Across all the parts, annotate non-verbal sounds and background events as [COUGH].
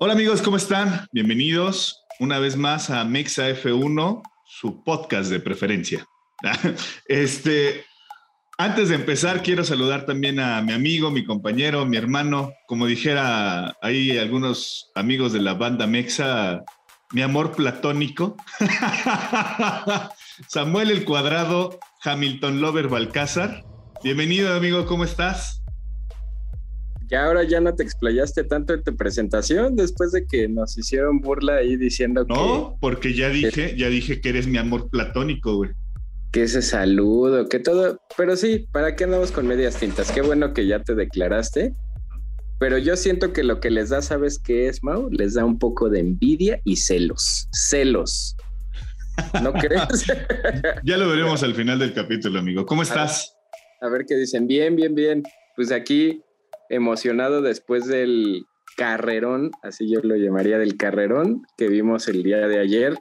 Hola amigos, ¿cómo están? Bienvenidos una vez más a Mexa F1, su podcast de preferencia. [LAUGHS] Este, antes de empezar, quiero saludar también a mi amigo, mi compañero, mi hermano, como dijera ahí algunos amigos de la banda Mexa, mi amor platónico. [LAUGHS] Samuel el Cuadrado, Hamilton Lover Balcázar. Bienvenido, amigo, ¿cómo estás? Ya ahora ya no te explayaste tanto en tu presentación después de que nos hicieron burla ahí diciendo que. No, porque ya dije, ya dije que eres mi amor platónico, güey. Que ese saludo, que todo. Pero sí, ¿para qué andamos con medias tintas? Qué bueno que ya te declaraste. Pero yo siento que lo que les da, ¿sabes qué es, Mau? Les da un poco de envidia y celos. Celos. ¿No crees? [LAUGHS] ya lo veremos al final del capítulo, amigo. ¿Cómo estás? A ver, qué dicen. Bien, bien, bien. Pues aquí emocionado después del carrerón, así yo lo llamaría del carrerón que vimos el día de ayer.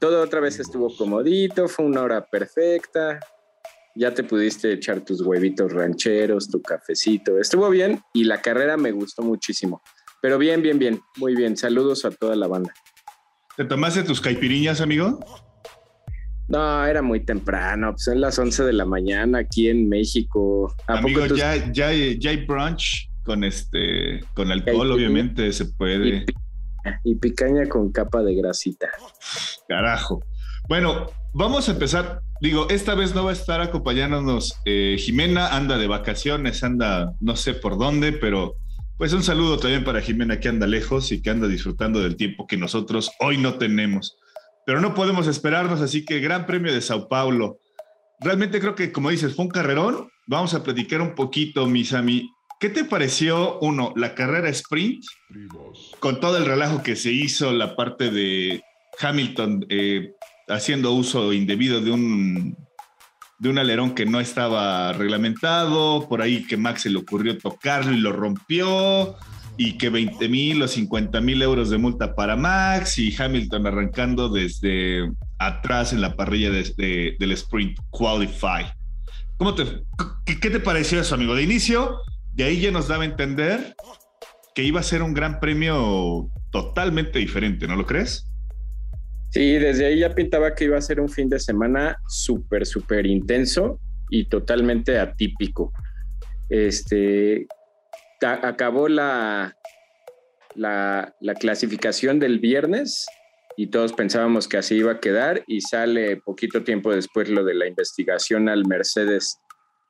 Todo otra vez estuvo comodito, fue una hora perfecta. Ya te pudiste echar tus huevitos rancheros, tu cafecito. Estuvo bien y la carrera me gustó muchísimo. Pero bien, bien, bien. Muy bien. Saludos a toda la banda. ¿Te tomaste tus caipiriñas, amigo? No, era muy temprano, pues son las 11 de la mañana aquí en México. Amigo, ya, ya, ya hay brunch con este, con alcohol, obviamente se puede. Y, picaña con capa de grasita. Carajo. Bueno, vamos a empezar. Digo, esta vez no va a estar acompañándonos eh, Jimena, anda de vacaciones, anda no sé por dónde, pero pues un saludo también para Jimena que anda lejos y que anda disfrutando del tiempo que nosotros hoy no tenemos pero no podemos esperarnos, así que Gran Premio de Sao Paulo. Realmente creo que, como dices, fue un carrerón. Vamos a platicar un poquito, Misami. ¿Qué te pareció, uno, la carrera sprint? Con todo el relajo que se hizo, la parte de Hamilton eh, haciendo uso indebido de un, de un alerón que no estaba reglamentado, por ahí que Max se le ocurrió tocarlo y lo rompió y que 20 mil o 50 mil euros de multa para Max y Hamilton arrancando desde atrás en la parrilla de, del Sprint Qualify. ¿Cómo te, qué, te pareció eso, amigo? De inicio, de ahí ya nos daba a entender que iba a ser un gran premio totalmente diferente, ¿no lo crees? Sí, desde ahí ya pintaba que iba a ser un fin de semana súper, súper intenso y totalmente atípico. Este, acabó la, la, clasificación del viernes y todos pensábamos que así iba a quedar y sale poquito tiempo después lo de la investigación al Mercedes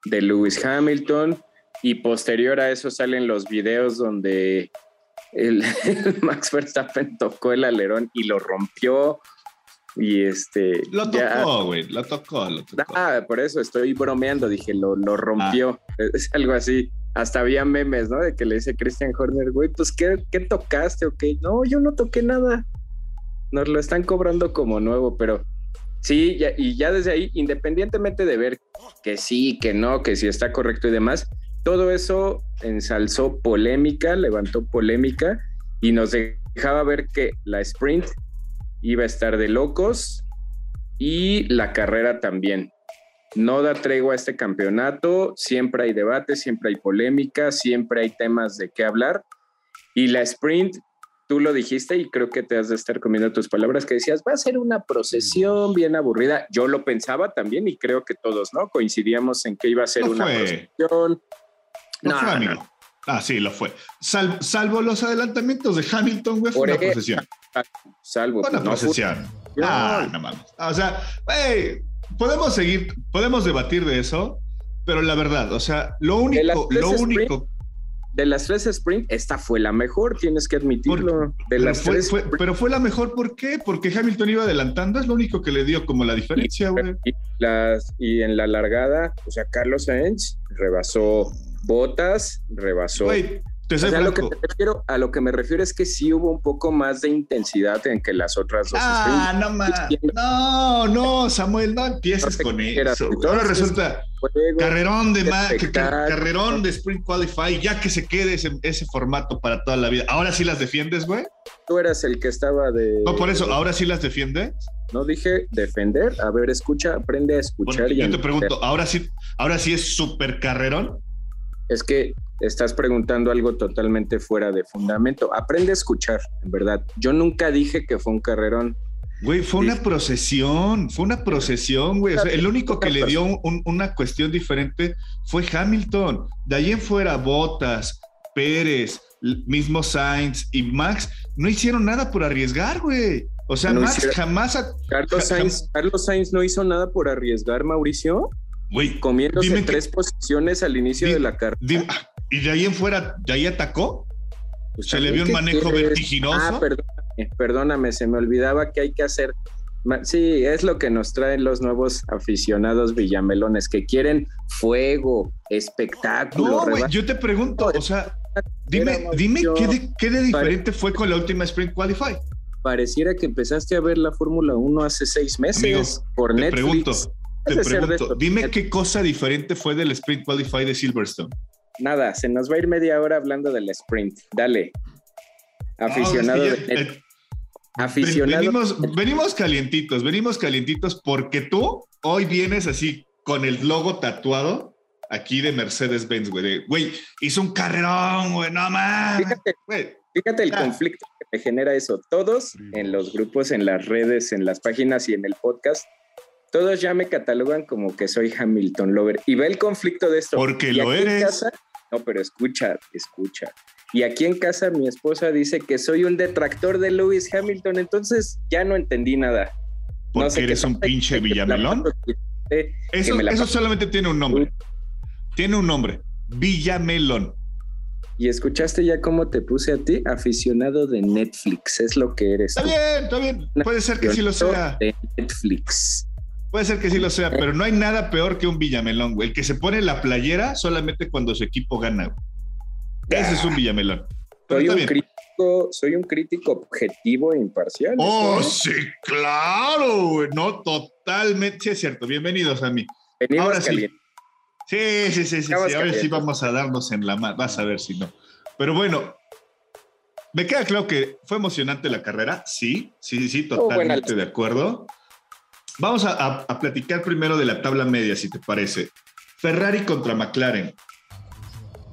de Lewis Hamilton y posterior a eso salen los videos donde el, [LAUGHS] Max Verstappen tocó el alerón y lo rompió y este lo tocó güey lo tocó lo tocó. Ah por eso estoy bromeando dije lo, lo rompió. Ah. [LAUGHS] es algo así hasta había memes, ¿no? De que le dice Christian Horner, güey, pues ¿qué, qué tocaste o qué? No, yo no toqué nada. Nos lo están cobrando como nuevo, pero sí, y ya desde ahí, independientemente de ver que sí, que no, que si está correcto y demás, todo eso ensalzó polémica, levantó polémica y nos dejaba ver que la sprint iba a estar de locos y la carrera también no da tregua a este campeonato, siempre hay debate, siempre hay polémica, siempre hay temas de qué hablar. Y la sprint, tú lo dijiste y creo que te has de estar comiendo tus palabras que decías, va a ser una procesión bien aburrida. Yo lo pensaba también y creo que todos, ¿no? Coincidíamos en que iba a ser una procesión. No, fue, amigo. Ah, sí, lo fue. salvo los adelantamientos de Hamilton, güey, fue una procesión. Salvo. Una procesión. Ah, no mames. O sea, güey, podemos seguir, podemos debatir de eso, pero la verdad, o sea, lo único, lo único. de las tres sprint, esta fue la mejor, tienes que admitirlo. de las fue, pero fue la mejor, ¿por qué? Porque Hamilton iba adelantando, es lo único que le dio como la diferencia, güey. Y, las, y en la largada, o sea, Carlos Sainz rebasó Botas, rebasó a, lo que me refiero, a lo que me refiero es que sí hubo un poco más de intensidad en que las otras dos. Ah, no más. No, no, Samuel, no empieces con eso. Ahora resulta carrerón de carrerón de Sprint Qualify, ya que se quede ese, ese, formato para toda la vida. Ahora sí las defiendes, güey. Tú eras el que estaba de. No, por eso, ¿ahora sí las defiendes? No dije defender. A ver, escucha, aprende a escuchar. yo te pregunto, ¿ahora sí, ahora sí es súper carrerón? Es que estás preguntando algo totalmente fuera de fundamento. Aprende a escuchar, en verdad. Yo nunca dije que fue un carrerón. Güey, fue una procesión, fue una procesión, güey. el único que le dio una cuestión diferente fue Hamilton. De ahí en fuera, Botas, Pérez, mismo Sainz y Max no hicieron nada por arriesgar, güey. O sea, Max jamás. Carlos, Sainz, Carlos Sainz no hizo nada por arriesgar, Mauricio. Güey, comiéndose tres posiciones al inicio de la carrera. Ah, y de ahí en fuera, ¿de ahí atacó? Pues se le vio un manejo vertiginoso. Ah, perdóname, perdóname, se me olvidaba que hay que hacer. Sí, es lo que nos traen los nuevos aficionados villamelones, que quieren fuego, espectáculo. No, güey, yo te pregunto, o sea, dime, dime qué de, diferente fue con la última Sprint Qualify. Pareciera que empezaste a ver la Fórmula 1 hace seis meses por te Netflix. Pregunto, te pregunto, dime qué cosa diferente fue del Sprint Qualify de Silverstone. Nada, se nos va a ir media hora hablando del sprint. Dale. Aficionado. Eh, aficionado. Venimos, venimos calientitos, venimos calientitos porque tú hoy vienes así con el logo tatuado aquí de Mercedes-Benz, güey. Güey, hizo un carrerón, güey, no más. Fíjate, fíjate el conflicto que me genera eso. Todos en los grupos, en las redes, en las páginas y en el podcast, todos ya me catalogan como que soy Hamilton Lover. Y ve el conflicto de esto. Porque lo eres. No, pero escucha, escucha. Y aquí en casa mi esposa dice que soy un detractor de Lewis Hamilton, entonces ya no entendí nada. Porque eres un pinche Villamelón. Eso, eso solamente tiene un nombre. Tiene un nombre. Villamelón. Y escuchaste ya cómo te puse a ti, aficionado de Netflix, es lo que eres. Está bien, está bien. Puede ser que sí lo sea. De Netflix. Puede ser que sí lo sea, pero no hay nada peor que un Villamelón, güey. El que se pone la playera solamente cuando su equipo gana. Ese es un Villamelón. soy un, crítico, soy un crítico objetivo e imparcial. Oh, sí, claro, güey. No, totalmente. Sí, es cierto. Bienvenidos a mí. Ahora sí. Sí, sí, sí, sí. A ver si vamos a darnos en la mano. Vas a ver si no. Pero bueno, me queda claro que fue emocionante la carrera. Sí, sí, sí, totalmente de acuerdo. Vamos a, platicar primero de la tabla media, si te parece. Ferrari contra McLaren.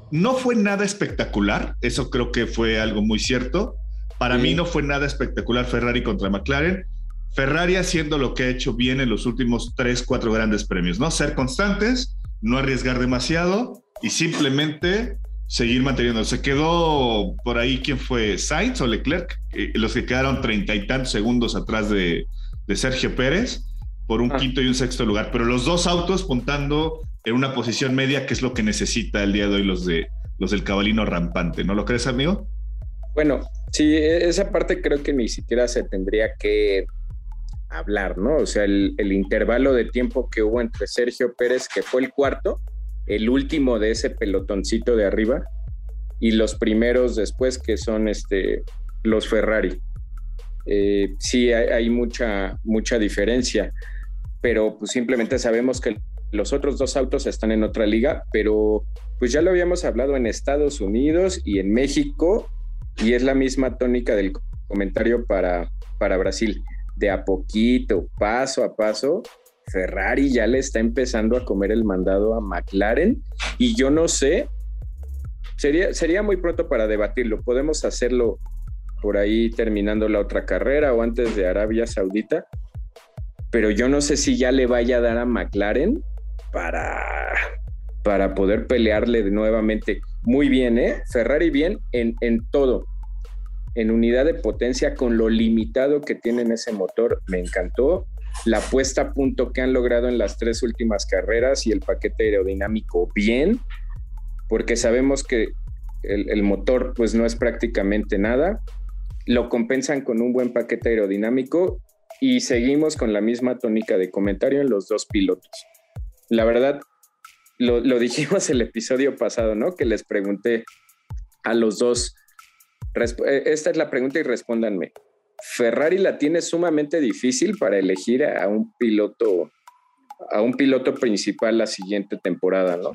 No fue nada espectacular, eso creo que fue algo muy cierto. Para mí no fue nada espectacular Ferrari contra McLaren. Ferrari haciendo lo que ha hecho bien en los últimos tres, cuatro grandes premios, ¿no? Ser constantes, no arriesgar demasiado y simplemente seguir manteniendo. Se quedó por ahí, ¿quién fue? Sainz o Leclerc, eh, los que quedaron treinta y tantos segundos atrás de, de Sergio Pérez por un ah. quinto y un sexto lugar, pero los dos autos puntando en una posición media, que es lo que necesita el día de hoy los, de, los del cabalino rampante, ¿no lo crees, amigo? Bueno, sí, e, esa parte creo que ni siquiera se tendría que hablar, ¿no? O sea, el, el intervalo de tiempo que hubo entre Sergio Pérez, que fue el cuarto, el último de ese pelotoncito de arriba, y los primeros después, que son este, los Ferrari. Eh, sí, hay, hay, mucha, mucha diferencia pero pues simplemente sabemos que los otros dos autos están en otra liga, pero pues ya lo habíamos hablado en Estados Unidos y en México y es la misma tónica del comentario para, para Brasil. De a poquito, paso a paso, Ferrari ya le está empezando a comer el mandado a McLaren y yo no sé, sería, sería muy pronto para debatirlo, podemos hacerlo por ahí terminando la otra carrera o antes de Arabia Saudita, pero yo no sé si ya le vaya a dar a McLaren para, para poder pelearle nuevamente. Muy bien, ¿eh? Ferrari bien en, en todo. En unidad de potencia, con lo limitado que tienen ese motor, me encantó. La puesta a punto que han logrado en las tres últimas carreras y el paquete aerodinámico bien, porque sabemos que el, el motor pues no es prácticamente nada. Lo compensan con un buen paquete aerodinámico y seguimos con la misma tónica de comentario en los dos pilotos. La verdad, lo, dijimos el episodio pasado, ¿no? Que les pregunté a los dos, eh, esta es la pregunta y respóndanme. Ferrari la tiene sumamente difícil para elegir a un piloto, a un piloto principal la siguiente temporada, ¿no?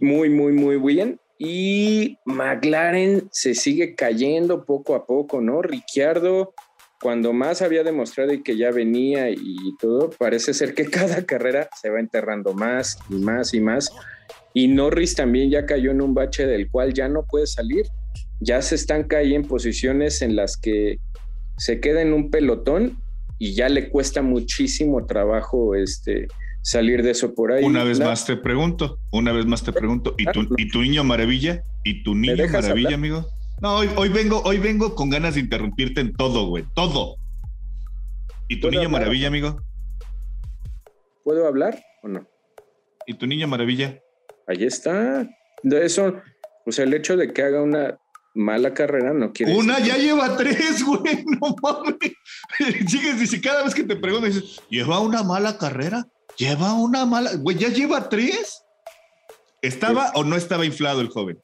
Muy, muy, muy bien. Y McLaren se sigue cayendo poco a poco, ¿no? Ricciardo cuando más había demostrado y que ya venía y todo, parece ser que [LAUGHS] cada carrera se va enterrando más y más y más. Y Norris también ya cayó en un bache del cual ya no puede salir. Ya se están cayendo en posiciones en las que se queda en un pelotón y ya le cuesta muchísimo trabajo este, salir de eso por ahí. Una vez más te pregunto, una vez más te pregunto, ¿y tu, ¿y tu niño maravilla? ¿Y tu niño maravilla, amigo? No, hoy, hoy, vengo, hoy vengo con ganas de interrumpirte en todo, güey, todo. ¿Y tu niño maravilla, amigo? ¿Puedo hablar o no? ¿Y tu niño maravilla? Ahí está. De eso, o sea, el hecho de que haga una mala carrera no quiere Una ya lleva tres, güey, [LAUGHS] no mames. Sigues, dice, cada vez que te pregunto, dices, ¿lleva una mala carrera? ¿Lleva una mala? Güey, ¿ya lleva tres? ¿Estaba o no estaba inflado el joven?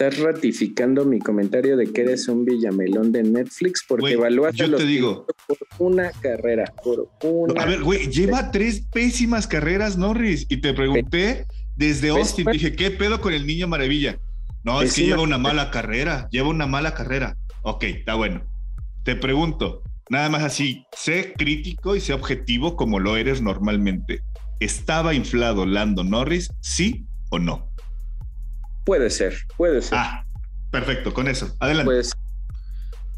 Estás ratificando mi comentario de que eres un villamelón de Netflix porque evaluaste yo te digo. por una carrera, por una. A ver, güey, lleva tres pésimas carreras, Norris, y te pregunté desde Austin, dije, ¿qué pedo con el niño maravilla? No, es que lleva una mala carrera, lleva una mala carrera. Ok, está bueno. Te pregunto, nada más así, sé crítico y sé objetivo como lo eres normalmente. ¿Estaba inflado Lando Norris, sí o no? Puede ser, puede ser. Ah, perfecto, con eso. Adelante. Pues,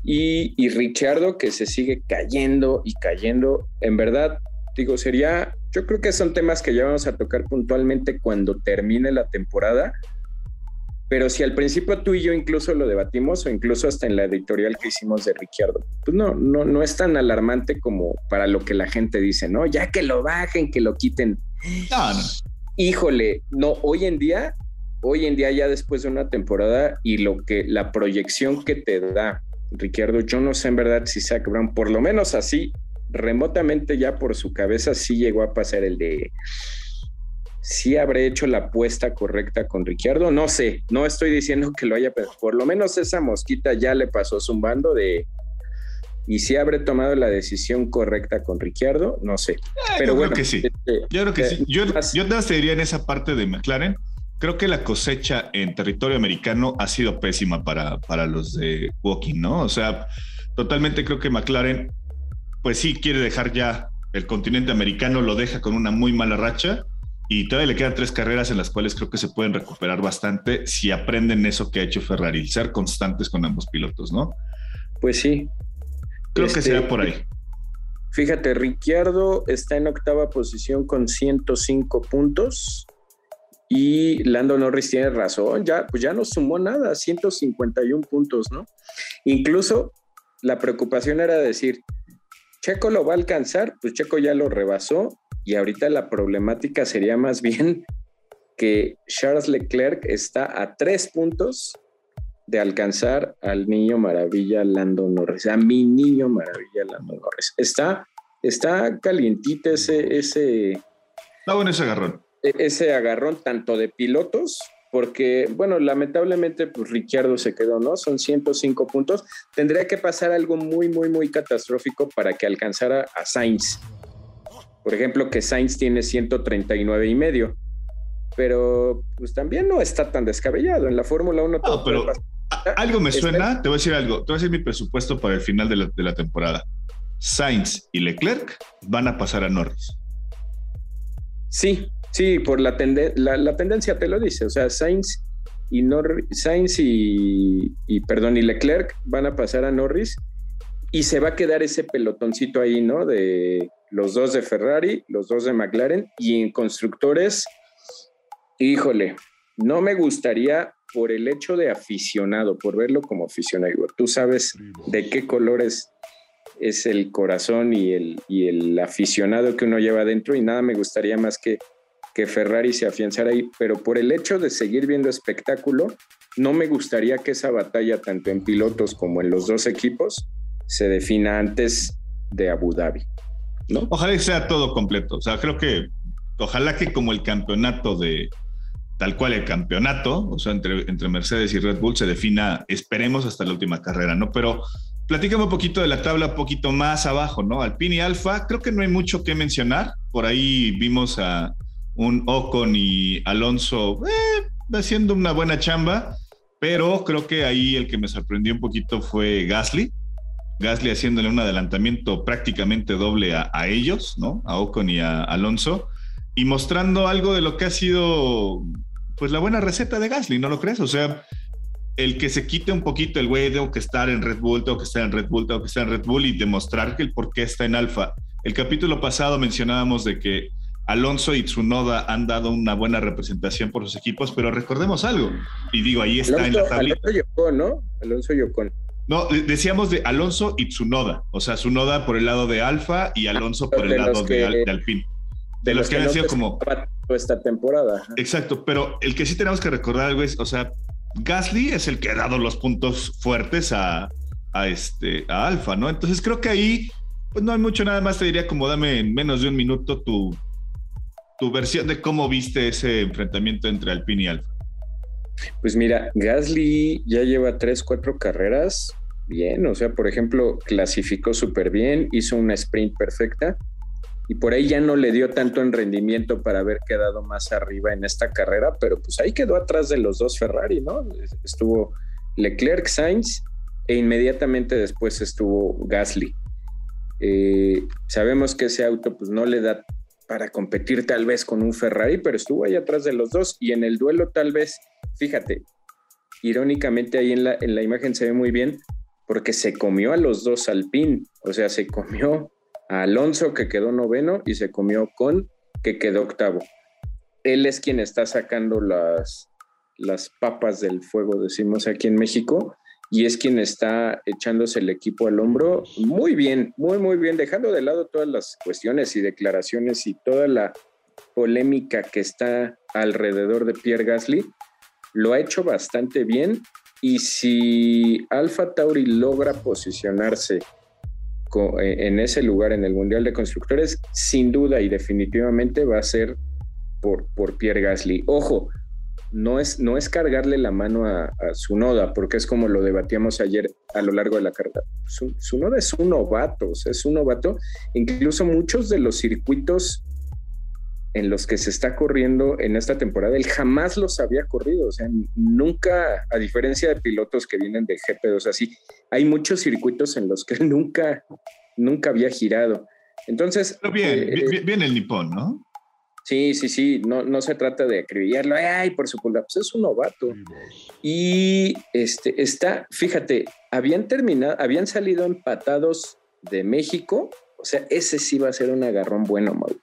y, y Richardo que se sigue cayendo y cayendo. En verdad, digo, sería, yo creo que son temas que ya vamos a tocar puntualmente cuando termine la temporada. Pero si al principio tú y yo incluso lo debatimos, o incluso hasta en la editorial que hicimos de Ricciardo, pues no, no, no es tan alarmante como para lo que la gente dice, ¿no? Ya que lo bajen, que lo quiten. No, no. Híjole, no, hoy en día hoy en día ya después de una temporada y lo que la proyección que te da Ricardo, yo no sé en verdad si Zach Brown, por lo menos así, remotamente ya por su cabeza sí llegó a pasar el de si habré hecho la apuesta correcta con Ricciardo, no sé, no estoy diciendo que lo haya, pero por lo menos esa mosquita ya le pasó zumbando de y si habré tomado la decisión correcta con Ricciardo, no sé. Eh, pero yo bueno, creo que sí. Este, yo creo que sí. Yo, yo te diría en esa parte de McLaren creo que la cosecha en territorio americano ha sido pésima para, para los de Walking, ¿no? O sea, totalmente creo que McLaren, pues sí quiere dejar ya el continente americano, lo deja con una muy mala racha y todavía le quedan tres carreras en las cuales creo que se pueden recuperar bastante si aprenden eso que ha hecho Ferrari, ser constantes con ambos pilotos, ¿no? Pues sí. Creo que sea por ahí. Fíjate, Ricciardo está en octava posición con 105 puntos. Y Lando Norris tiene razón, ya, pues ya no sumó nada, 151 puntos, ¿no? Incluso la preocupación era decir, Checo lo va a alcanzar, pues Checo ya lo rebasó y ahorita la problemática sería más bien [LAUGHS] que Charles Leclerc está a tres puntos de alcanzar al niño maravilla Lando Norris, a mi niño maravilla Lando Norris. Está, está calientita ese, ese. Está bueno ese agarrón. E-, ese agarrón tanto de pilotos, porque, bueno, lamentablemente, pues Ricciardo se quedó, ¿no? Son 105 puntos. Tendría que pasar algo muy, muy, muy catastrófico para que alcanzara a Sainz. Por ejemplo, que Sainz tiene 139 y medio. Pero, pues también no está tan descabellado. En la Fórmula 1 no, pero algo me suena, te voy a decir algo. Te voy a decir mi presupuesto para el final de la, de la temporada. Sainz y Leclerc van a pasar a Norris. Sí, Sí, por la, la, tendencia te lo dice. O sea, Sainz y, Nor Sainz y, perdón, y Leclerc van a pasar a Norris y se va a quedar ese pelotoncito ahí, ¿no? De los dos de Ferrari, los dos de McLaren y en constructores, híjole, no me gustaría por el hecho de aficionado, por verlo como aficionado. Tú sabes de qué colores es el corazón y el, y el aficionado que uno lleva adentro y nada me gustaría más que que Ferrari se afianzara ahí, pero por el hecho de seguir viendo espectáculo, no me gustaría que esa batalla, tanto en pilotos como en los dos equipos, se defina antes de Abu Dhabi. ¿no? Ojalá que sea todo completo. O sea, creo que ojalá que como el campeonato de tal cual el campeonato, o sea, entre, entre Mercedes y Red Bull se defina, esperemos hasta la última carrera, ¿no? Pero platícame un poquito de la tabla, un poquito más abajo, ¿no? Alpine y Alfa, creo que no hay mucho que mencionar. Por ahí vimos a, un Ocon y Alonso eh, haciendo una buena chamba, pero creo que ahí el que me sorprendió un poquito fue Gasly. Gasly haciéndole un adelantamiento prácticamente doble a, ellos, ¿no? A Ocon y a Alonso, y mostrando algo de lo que ha sido pues la buena receta de Gasly, ¿no lo crees? O sea, el que se quite un poquito el güey, tengo que estar en Red Bull, tengo que estar en Red Bull, tengo que estar en Red Bull y demostrar que el por qué está en Alfa. El capítulo pasado mencionábamos de que Alonso y Tsunoda han dado una buena representación por sus equipos, pero recordemos algo, y digo, ahí está en la tablita. Alonso Yocón, ¿no? Alonso Yocón. No, decíamos de Alonso y Tsunoda, o sea, Tsunoda por el lado de Alfa y Alonso por el lado de, Alpine. De, los, que, han sido como... Esta temporada. Exacto, pero el que sí tenemos que recordar, güey, o sea, Gasly es el que ha dado los puntos fuertes a, a este, a Alfa, ¿no? Entonces creo que ahí, pues no hay mucho nada más, te diría como dame en menos de un minuto tu, tu versión de cómo viste ese enfrentamiento entre Alpine y Alfa. Pues mira, Gasly ya lleva tres, cuatro carreras bien, o sea, por ejemplo, clasificó súper bien, hizo una sprint perfecta y por ahí ya no le dio tanto en rendimiento para haber quedado más arriba en esta carrera, pero pues ahí quedó atrás de los dos Ferrari, ¿no? Estuvo Leclerc, Sainz e inmediatamente después estuvo Gasly. Eh, sabemos que ese auto pues no le da para competir tal vez con un Ferrari, pero estuvo ahí atrás de los dos. Y en el duelo tal vez, fíjate, irónicamente ahí en la, en la imagen se ve muy bien porque se comió a los dos Alpine, o sea, se comió a Alonso que quedó noveno y se comió con que quedó octavo. Él es quien está sacando las, las papas del fuego, decimos aquí en México, y es quien está echándose el equipo al hombro. Muy bien, muy, muy bien, dejando de lado todas las cuestiones y declaraciones y toda la polémica que está alrededor de Pierre Gasly, lo ha hecho bastante bien. Y si Alfa Tauri logra posicionarse eh, en ese lugar en el Mundial de Constructores, sin duda y definitivamente va a ser por, por Pierre Gasly. Ojo, no es, no es cargarle la mano a, su noda, porque es como lo debatíamos ayer a lo largo de la carta. Su, noda es un novato, o sea, es un novato. Incluso muchos de los circuitos en los que se está corriendo en esta temporada, él jamás los había corrido, o sea, nunca, a diferencia de pilotos que vienen de GP2 así, hay muchos circuitos en los que él nunca, nunca había girado. Entonces... Pero bien, eh, bien, bien el nipón, ¿no? Sí, sí, sí, no, no se trata de acribillarlo, ay, por su culpa, pues es un novato. Y este, está, fíjate, habían terminado, habían salido empatados de México, o sea, ese sí va a ser un agarrón bueno, Mau.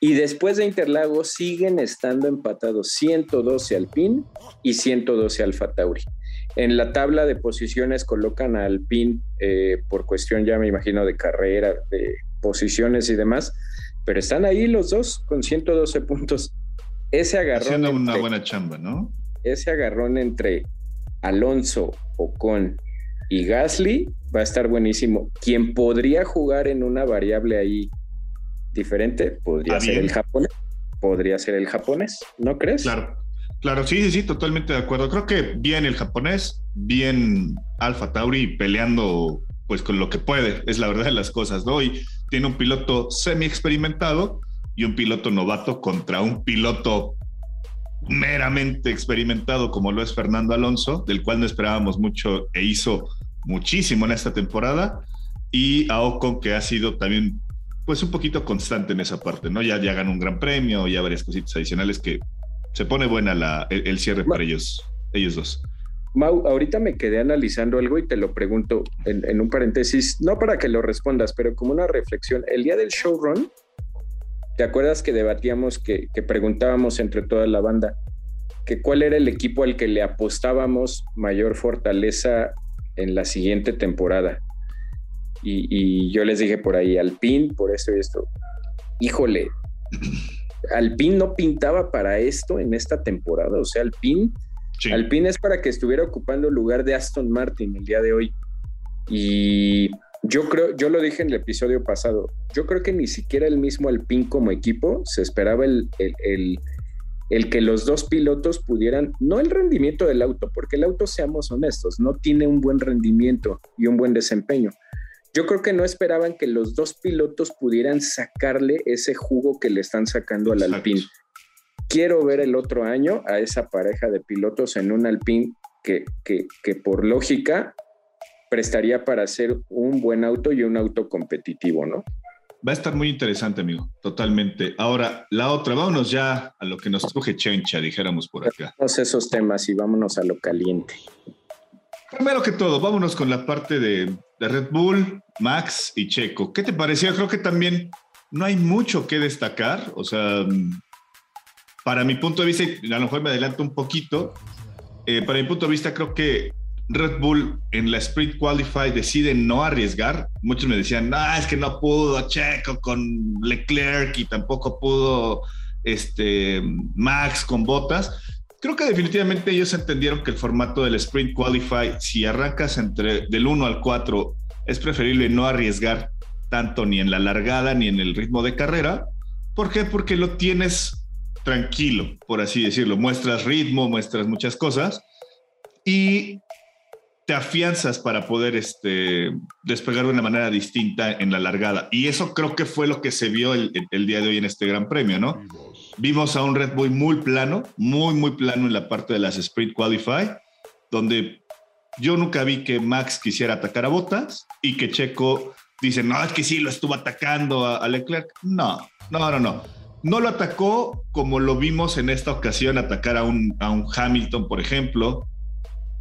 Y después de Interlagos siguen estando empatados 112 Alpine y 112 Alfa Tauri. En la tabla de posiciones colocan a Alpine eh, por cuestión, ya me imagino, de carrera, de posiciones y demás, pero están ahí los dos con 112 puntos. Ese agarrón. Haciendo una buena chamba, ¿no? Ese agarrón entre Alonso, Ocon y Gasly va a estar buenísimo. Quien podría jugar en una variable ahí diferente podría ser el japonés. Podría ser el japonés, ¿no crees? Claro, claro, sí, sí, sí, totalmente de acuerdo. Creo que bien el japonés, bien Alfa Tauri peleando pues con lo que puede, es la verdad de las cosas, ¿no? Y tiene un piloto semi experimentado y un piloto novato contra un piloto meramente experimentado como lo es Fernando Alonso, del cual no esperábamos mucho e hizo muchísimo en esta temporada, y a Ocon que ha sido también pues un poquito constante en esa parte, ¿no? Ya, ya ganó un gran premio, ya varias cositas adicionales que se pone buena la, el, cierre para ellos, ellos dos. Mau, ahorita me quedé analizando algo y te lo pregunto en, un paréntesis, no para que lo respondas, pero como una reflexión. El día del showrun, ¿te acuerdas que debatíamos, que, preguntábamos entre toda la banda, que cuál era el equipo al que le apostábamos mayor fortaleza en la siguiente temporada? Y, y yo les dije por ahí, Alpine, por esto y esto. Híjole, Alpine no pintaba para esto en esta temporada, o sea, Alpine Alpine es para que estuviera ocupando el lugar de Aston Martin el día de hoy. Y yo creo, yo lo dije en el episodio pasado, yo creo que ni siquiera el mismo Alpine como equipo se esperaba el, el, el, que los dos pilotos pudieran, no el rendimiento del auto, porque el auto, seamos honestos, no tiene un buen rendimiento y un buen desempeño. Yo creo que no esperaban que los dos pilotos pudieran sacarle ese jugo que le están sacando al Alpine quiero ver el otro año a esa pareja de pilotos en un Alpine que, que, por lógica prestaría para ser un buen auto y un auto competitivo, ¿no? va a estar muy interesante, amigo, totalmente. Ahora, la otra, vámonos ya a lo que nos truje Chencha, dijéramos por acá. Vámonos esos temas y vámonos a lo caliente. Primero que todo, vámonos con la parte de, de Red Bull, Max y Checo. ¿Qué te pareció? Creo que también no hay mucho que destacar. O sea, para mi punto de vista, a lo mejor me adelanto un poquito, eh, para mi punto de vista creo que Red Bull en la Sprint Qualify decide no arriesgar. Muchos me decían, no, es que no pudo Checo con Leclerc y tampoco pudo este, Max con botas. Creo que definitivamente ellos entendieron que el formato del Sprint Qualify, si arrancas entre del 1 al 4, es preferible no arriesgar tanto ni en la largada ni en el ritmo de carrera. ¿Por qué? Porque lo tienes tranquilo, por así decirlo. Muestras ritmo, muestras muchas cosas y te afianzas para poder este, despegar de una manera distinta en la largada. Y eso creo que fue lo que se vio el, día de hoy en este Gran Premio, ¿no? Vimos a un Red Bull muy plano, muy, muy plano en la parte de las Sprint Qualify, donde yo nunca vi que Max quisiera atacar a Botas y que Checo dice, no, es que sí, lo estuvo atacando a, a Leclerc. No, no, no, no no lo atacó como lo vimos en esta ocasión atacar a un, a un Hamilton, por ejemplo.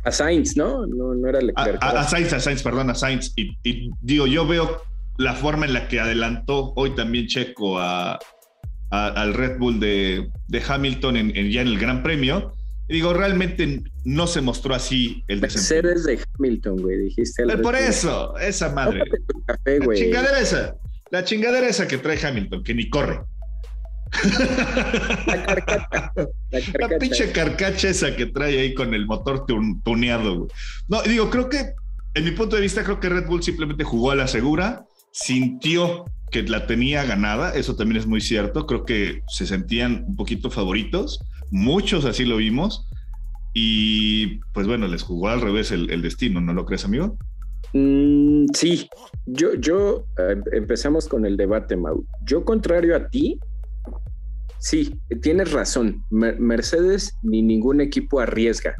A Sainz, ¿no? No, no era Leclerc. A, a, Sainz, a Sainz, perdón, a Sainz. Y, y, digo, yo veo la forma en la que adelantó hoy también Checo a, al Red Bull de, de Hamilton en, en, ya en el Gran Premio. Y digo, realmente no se mostró así el desempeño. Mercedes de Hamilton, güey, dijiste. Por eso, esa madre. Café, la chingadera esa. La chingadera esa que trae Hamilton, que ni corre. [LAUGHS] La carcacha. La, pinche carcacha esa que trae ahí con el motor tuneado, No, digo, creo que, en mi punto de vista, creo que Red Bull simplemente jugó a la segura, sintió que la tenía ganada, eso también es muy cierto, creo que se sentían un poquito favoritos, muchos así lo vimos, y pues bueno, les jugó al revés el, el destino, ¿no lo crees, amigo? Mm, sí, yo, yo eh, empezamos con el debate, Mau. Yo, contrario a ti, Sí, tienes razón. Mercedes ni ningún equipo arriesga,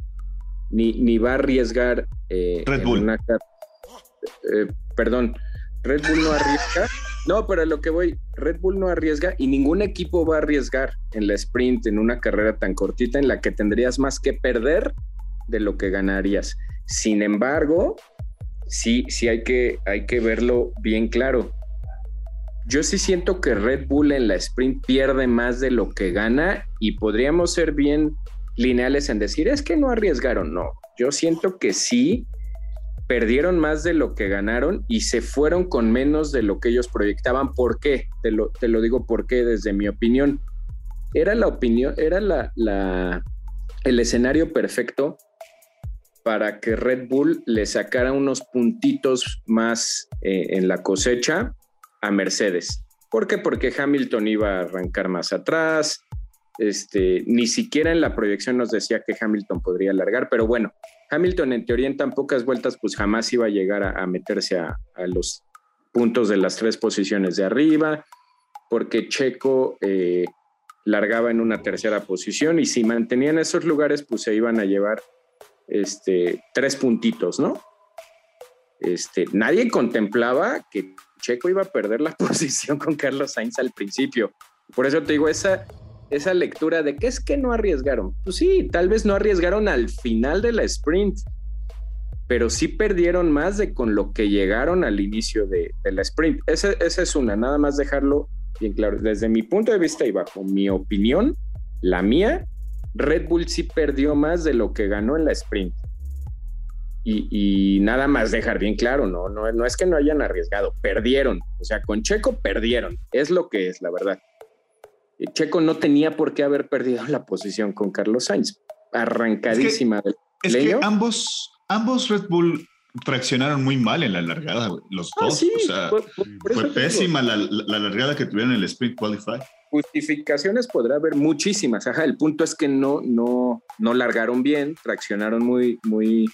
ni, ni va a arriesgar. Eh, Red Bull. Eh, perdón, Red Bull no arriesga. No, pero a lo que voy, Red Bull no arriesga y ningún equipo va a arriesgar en la sprint, en una carrera tan cortita en la que tendrías más que perder de lo que ganarías. Sin embargo, sí, sí hay que, hay que verlo bien claro yo sí siento que Red Bull en la sprint pierde más de lo que gana y podríamos ser bien lineales en decir, es que no arriesgaron, no. Yo siento que sí perdieron más de lo que ganaron y se fueron con menos de lo que ellos proyectaban. ¿Por qué? Te lo, te lo digo porque desde mi opinión. Era la opinión, era la, la, el escenario perfecto para que Red Bull le sacara unos puntitos más eh, en la cosecha a Mercedes. ¿Por qué? Porque Hamilton iba a arrancar más atrás, este, ni siquiera en la proyección nos decía que Hamilton podría alargar, pero bueno, Hamilton en teoría en tan pocas vueltas pues jamás iba a llegar a, meterse a, los puntos de las tres posiciones de arriba, porque Checo eh, largaba en una tercera posición y si mantenían esos lugares pues se iban a llevar este, tres puntitos, ¿no? Este, nadie contemplaba que Checo iba a perder la [LAUGHS] posición con Carlos Sainz al principio. Por eso te digo, esa, esa lectura de que es que no arriesgaron. Pues sí, tal vez no arriesgaron al final de la sprint, pero sí perdieron más de con lo que llegaron al inicio de, la sprint. Esa, esa es una, nada más dejarlo bien claro. Desde mi punto de vista y bajo mi opinión, la mía, Red Bull sí perdió más de lo que ganó en la sprint. Y, nada más dejar bien claro, ¿no? ¿no? No es que no hayan arriesgado, perdieron. O sea, con Checo perdieron. Es lo que es, la verdad. Checo no tenía por qué haber perdido la posición con Carlos Sainz. Arrancadísima es que, ambos, ambos Red Bull traccionaron muy mal en la largada, los ah, dos. o sea, fue, pésima la, la, largada que tuvieron en el Sprint Qualify. Justificaciones podrá haber muchísimas. Ajá, el punto es que no, no, no largaron bien, traccionaron muy, muy,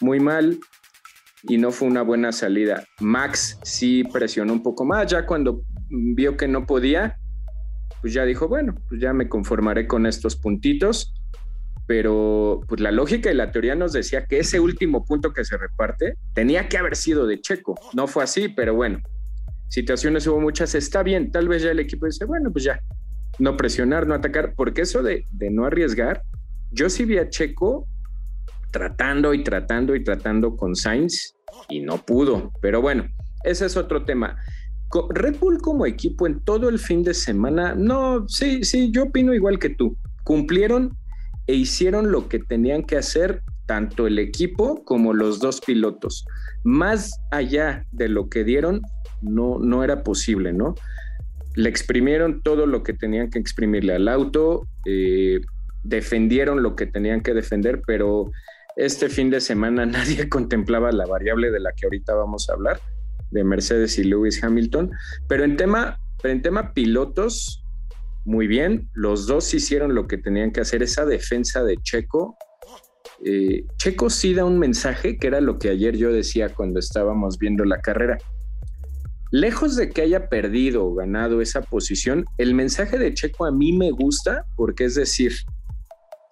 muy mal y no fue una buena salida. Max sí presionó un poco más, ya cuando vio que no podía, pues ya dijo, bueno, pues ya me conformaré con estos puntitos, pero pues la lógica y la teoría nos decía que ese último punto que se reparte tenía que haber sido de Checo. No fue así, pero bueno, situaciones hubo muchas, está bien, tal vez ya el equipo dice, bueno, pues ya, no presionar, no atacar, porque eso de, de no arriesgar, yo sí vi a Checo tratando y tratando y tratando con Sainz y no pudo, pero bueno, ese es otro tema. Red Bull como equipo en todo el fin de semana, no, sí, sí, yo opino igual que tú. Cumplieron e hicieron lo que tenían que hacer tanto el equipo como los dos pilotos. Más allá de lo que dieron, no, no era posible, ¿no? Le exprimieron todo lo que tenían que exprimirle al auto, eh, defendieron lo que tenían que defender, pero este fin de semana [LAUGHS] nadie contemplaba la variable de la que ahorita vamos a hablar de Mercedes y Lewis Hamilton. Pero en tema, pero en tema pilotos, muy bien, los dos hicieron lo que tenían que hacer. Esa defensa de Checo, eh, Checo sí da un mensaje que era lo que ayer yo decía cuando estábamos viendo la carrera. Lejos de que haya perdido o ganado esa posición, el mensaje de Checo a mí me gusta porque es decir,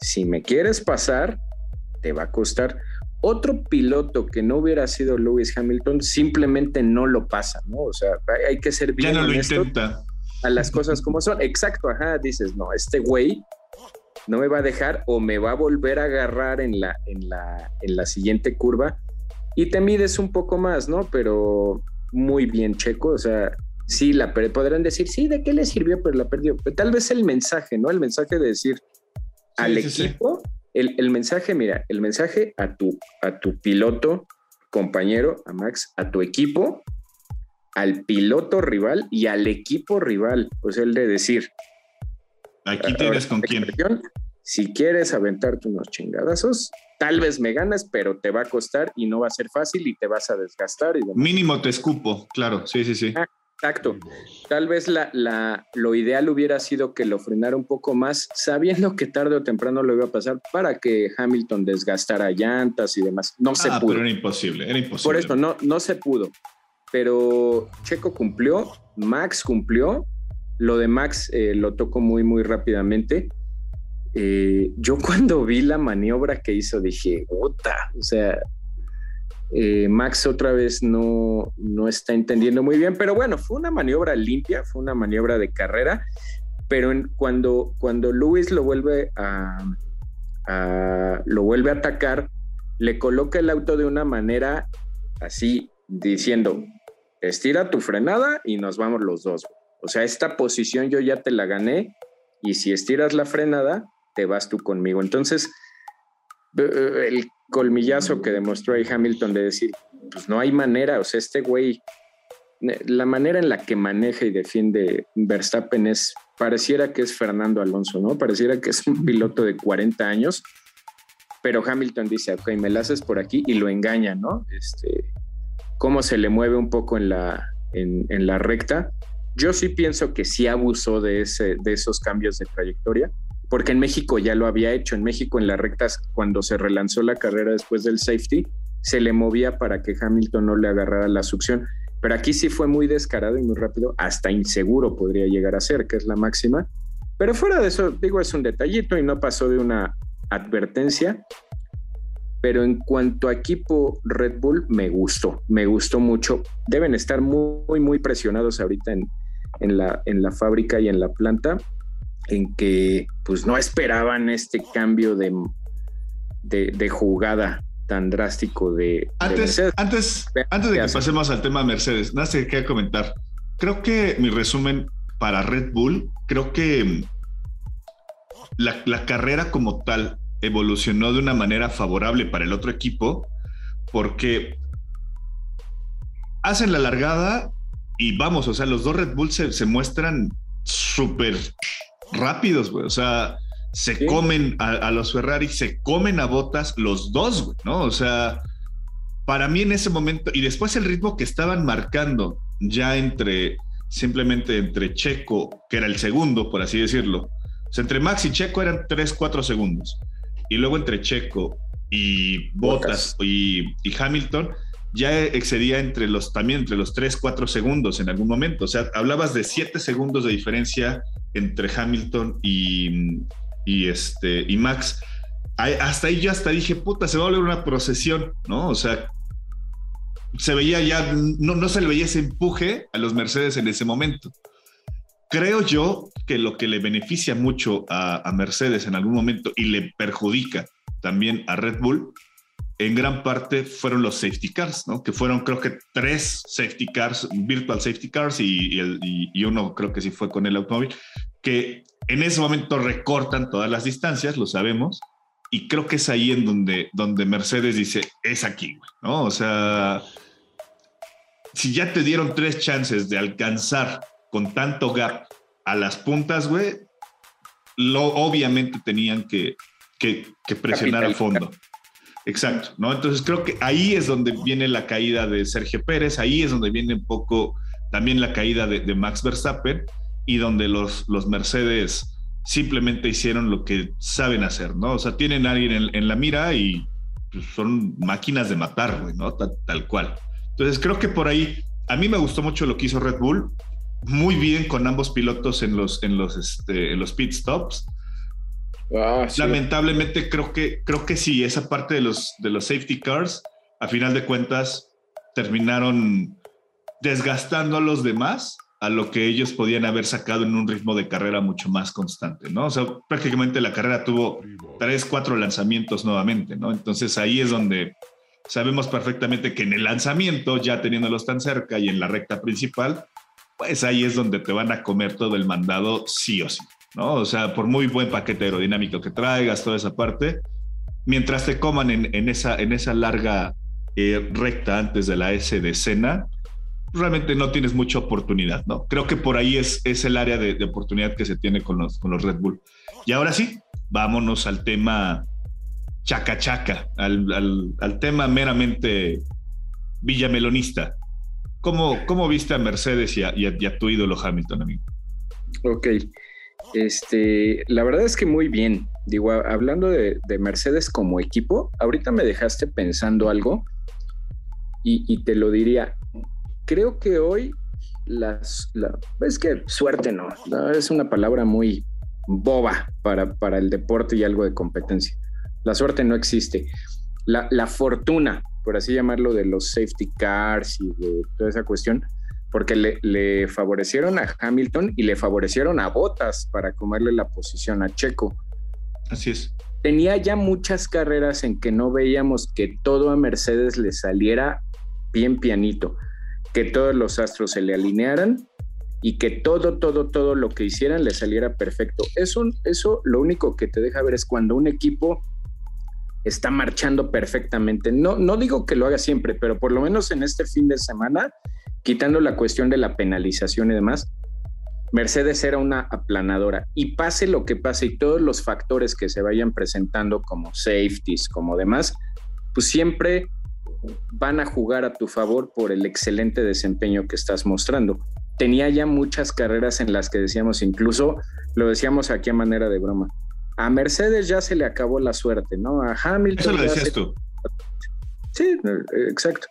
si me quieres pasar, te va a costar otro piloto que no hubiera sido Lewis Hamilton simplemente no lo pasa, ¿no? O sea, hay que ser bien ya no lo intenta. a las cosas como son. Exacto, ajá, dices, no, este güey no me va a dejar o me va a volver a agarrar en la, en la, en la siguiente curva y te mides un poco más, ¿no? Pero muy bien, Checo, o sea, sí, la podrán decir, sí, ¿de qué le sirvió? Pero la perdió. tal vez el mensaje, ¿no? El mensaje de decir al equipo el, mensaje, mira, el mensaje a tu, a tu piloto, compañero, a Max, a tu equipo, al piloto rival y al equipo rival. Sea, el de decir. Aquí tienes con quién. Si quieres aventarte unos chingadazos, tal vez me ganas, pero te va a costar y no va a ser fácil y te vas a desgastar. Y Mínimo te escupo, claro, sí, sí, sí. Ah, Exacto. Tal vez la, la, lo ideal hubiera sido que lo frenara un poco más, sabiendo que tarde o temprano lo iba a pasar para que Hamilton desgastara llantas y demás. No se ah, pudo. Pero era imposible, era imposible. Por eso no, no se pudo. Pero Checo cumplió, Max cumplió. Lo de Max eh, lo tocó muy, muy rápidamente. Eh, yo [LAUGHS] cuando vi la maniobra que hizo dije, puta, o sea, eh, Max otra vez no, no está entendiendo muy bien, pero bueno, fue una maniobra limpia, fue una maniobra de carrera, pero cuando, cuando Luis lo vuelve a, lo vuelve a atacar, le coloca el auto de una manera así, diciendo, estira tu frenada y nos vamos los dos. O sea, esta posición yo ya te la gané y si estiras la frenada, te vas tú conmigo. Entonces, el colmillazo que demostró ahí Hamilton de decir, pues no hay manera, o sea, este güey, la manera en la que maneja y defiende Verstappen es, pareciera que es Fernando Alonso, ¿no? Pareciera que es un piloto de 40 años, pero Hamilton dice, ok, me la haces por aquí y lo engaña, ¿no? Este, cómo se le mueve un poco en la, en, en la recta. Yo sí pienso que sí abusó de, ese, de esos cambios de trayectoria porque en México ya lo había hecho. En México, en las rectas, cuando se relanzó la carrera después del safety, se le movía para que Hamilton no le agarrara la succión. Pero aquí sí fue muy descarado y muy rápido, hasta inseguro podría llegar a ser, que es la máxima. Pero fuera de eso, digo, es un detallito y no pasó de una advertencia. Pero en cuanto a equipo Red Bull, me gustó, me gustó mucho. Deben estar muy, muy presionados ahorita en, en, la, en la fábrica y en la planta en que pues no esperaban este cambio de, de, jugada tan drástico de, antes, Antes, antes de que pasemos al tema de Mercedes, nada que comentar. Creo que mi resumen para Red Bull, creo que la, la, carrera como tal evolucionó de una manera favorable para el otro equipo, porque hacen la largada y vamos, o sea, los dos Red Bull se, se muestran súper rápidos, güey. O sea, se comen a, los Ferrari, se comen a botas los dos, güey, ¿no? O sea, para mí en ese momento, y después el ritmo que estaban marcando ya entre, simplemente entre Checo, que era el segundo, por así decirlo. O sea, entre Max y Checo eran 3, 4 segundos. Y luego entre Checo y Botas, y, y Hamilton ya excedía entre los, también entre los 3, 4 segundos en algún momento. O sea, hablabas de 7 segundos de diferencia entre Hamilton y, este, y Max. hasta ahí yo hasta dije, puta, se va a volver una procesión, ¿no? O sea, se veía ya, no, no se le veía ese empuje a los Mercedes en ese momento. Creo yo que lo que le beneficia mucho a, Mercedes en algún momento y le perjudica también a Red Bull, en gran parte fueron los safety cars, ¿no? Que fueron creo que tres safety cars, virtual safety cars y, y, uno creo que sí fue con el automóvil, que en ese momento recortan todas las distancias, lo sabemos, y creo que es ahí en donde, donde Mercedes dice, es aquí, ¿no? O sea, si ya te dieron tres chances de alcanzar con tanto gap a las puntas, güey, lo obviamente tenían que, que, presionar a fondo. Exacto, ¿no? Entonces creo que ahí es donde viene la caída de Sergio Pérez, ahí es donde viene un poco también la caída de, Max Verstappen y donde los, los Mercedes simplemente hicieron lo que saben hacer, ¿no? O sea, tienen a alguien en, la mira y pues, son máquinas de matar, ¿no? tal, cual. Entonces creo que por ahí, a mí me gustó mucho lo que hizo Red Bull, muy bien con ambos pilotos en los, en los, este, en los pit stops. Ah, Lamentablemente creo que, creo que sí, esa parte de los, de los safety cars, a final de cuentas, terminaron desgastando a los demás a lo que ellos podían haber sacado en un ritmo de carrera mucho más constante, ¿no? O sea, prácticamente la carrera tuvo tres, cuatro lanzamientos nuevamente, ¿no? Entonces ahí es donde sabemos perfectamente que en el lanzamiento, ya teniéndolos tan cerca y en la recta principal, pues ahí es donde te van a comer todo el mandado sí o sí, ¿no? O sea, por muy buen paquete aerodinámico que traigas, toda esa parte, mientras te coman en, esa, en esa larga eh, recta antes de la S de escena, realmente no tienes mucha oportunidad, ¿no? Creo que por ahí es, es el área de, oportunidad que se tiene con los, con los Red Bull. Y ahora sí, vámonos al tema chaca chaca, al, al tema meramente villamelonista. ¿Cómo, cómo viste a Mercedes y a, tu ídolo Hamilton, amigo? Ok. Este, la verdad es que muy bien. Digo, hablando de, Mercedes como equipo, ahorita me dejaste pensando algo y, te lo diría. Creo que hoy las, es que suerte no, es una palabra muy boba para, para el deporte y algo de competencia. La suerte no existe. La, la fortuna por así llamarlo, de los safety cars y de toda esa cuestión, porque le, favorecieron a Hamilton y le favorecieron a Bottas para comerle la posición a Checo. Así es. Tenía ya muchas carreras en que no veíamos que todo a Mercedes le saliera bien pianito, que todos los astros se le alinearan y que todo, todo, todo lo que hicieran le saliera perfecto. Eso, eso lo único que te deja ver es cuando un equipo está marchando perfectamente. No, no digo que lo haga siempre, pero por lo menos en este fin de semana, quitando la cuestión de la penalización y demás, Mercedes era una aplanadora. Y pase lo que pase y todos los factores que se vayan presentando como safeties, como demás, pues siempre van a jugar a tu favor por el excelente desempeño que estás mostrando. Tenía ya muchas carreras en las que decíamos, incluso lo decíamos aquí a manera de broma, a Mercedes ya se le acabó la suerte, ¿no? A Hamilton. Eso lo decías tú. Sí, exacto.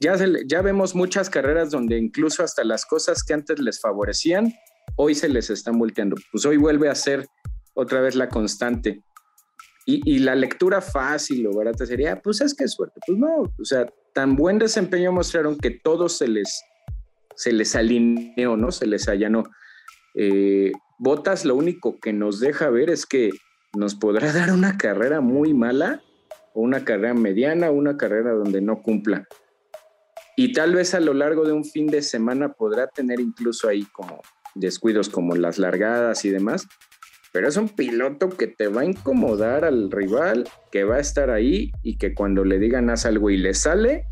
Ya, ya vemos muchas carreras donde incluso hasta las cosas que antes les favorecían, hoy se les están volteando. Pues hoy vuelve a ser otra vez la constante. Y, la lectura fácil o barata sería, pues es que suerte. Pues no, o sea, tan buen desempeño mostraron que todo se les, se les alineó, ¿no? Se les allanó. Eh, Botas lo único que nos deja ver es que nos podrá [LAUGHS] dar una carrera muy mala o una carrera mediana una carrera donde no cumpla. Y tal vez a lo largo de un fin de semana podrá tener incluso ahí como descuidos como las largadas y demás, pero es un piloto que te va a incomodar al rival, que va a estar ahí y que cuando le digan haz algo y le sale.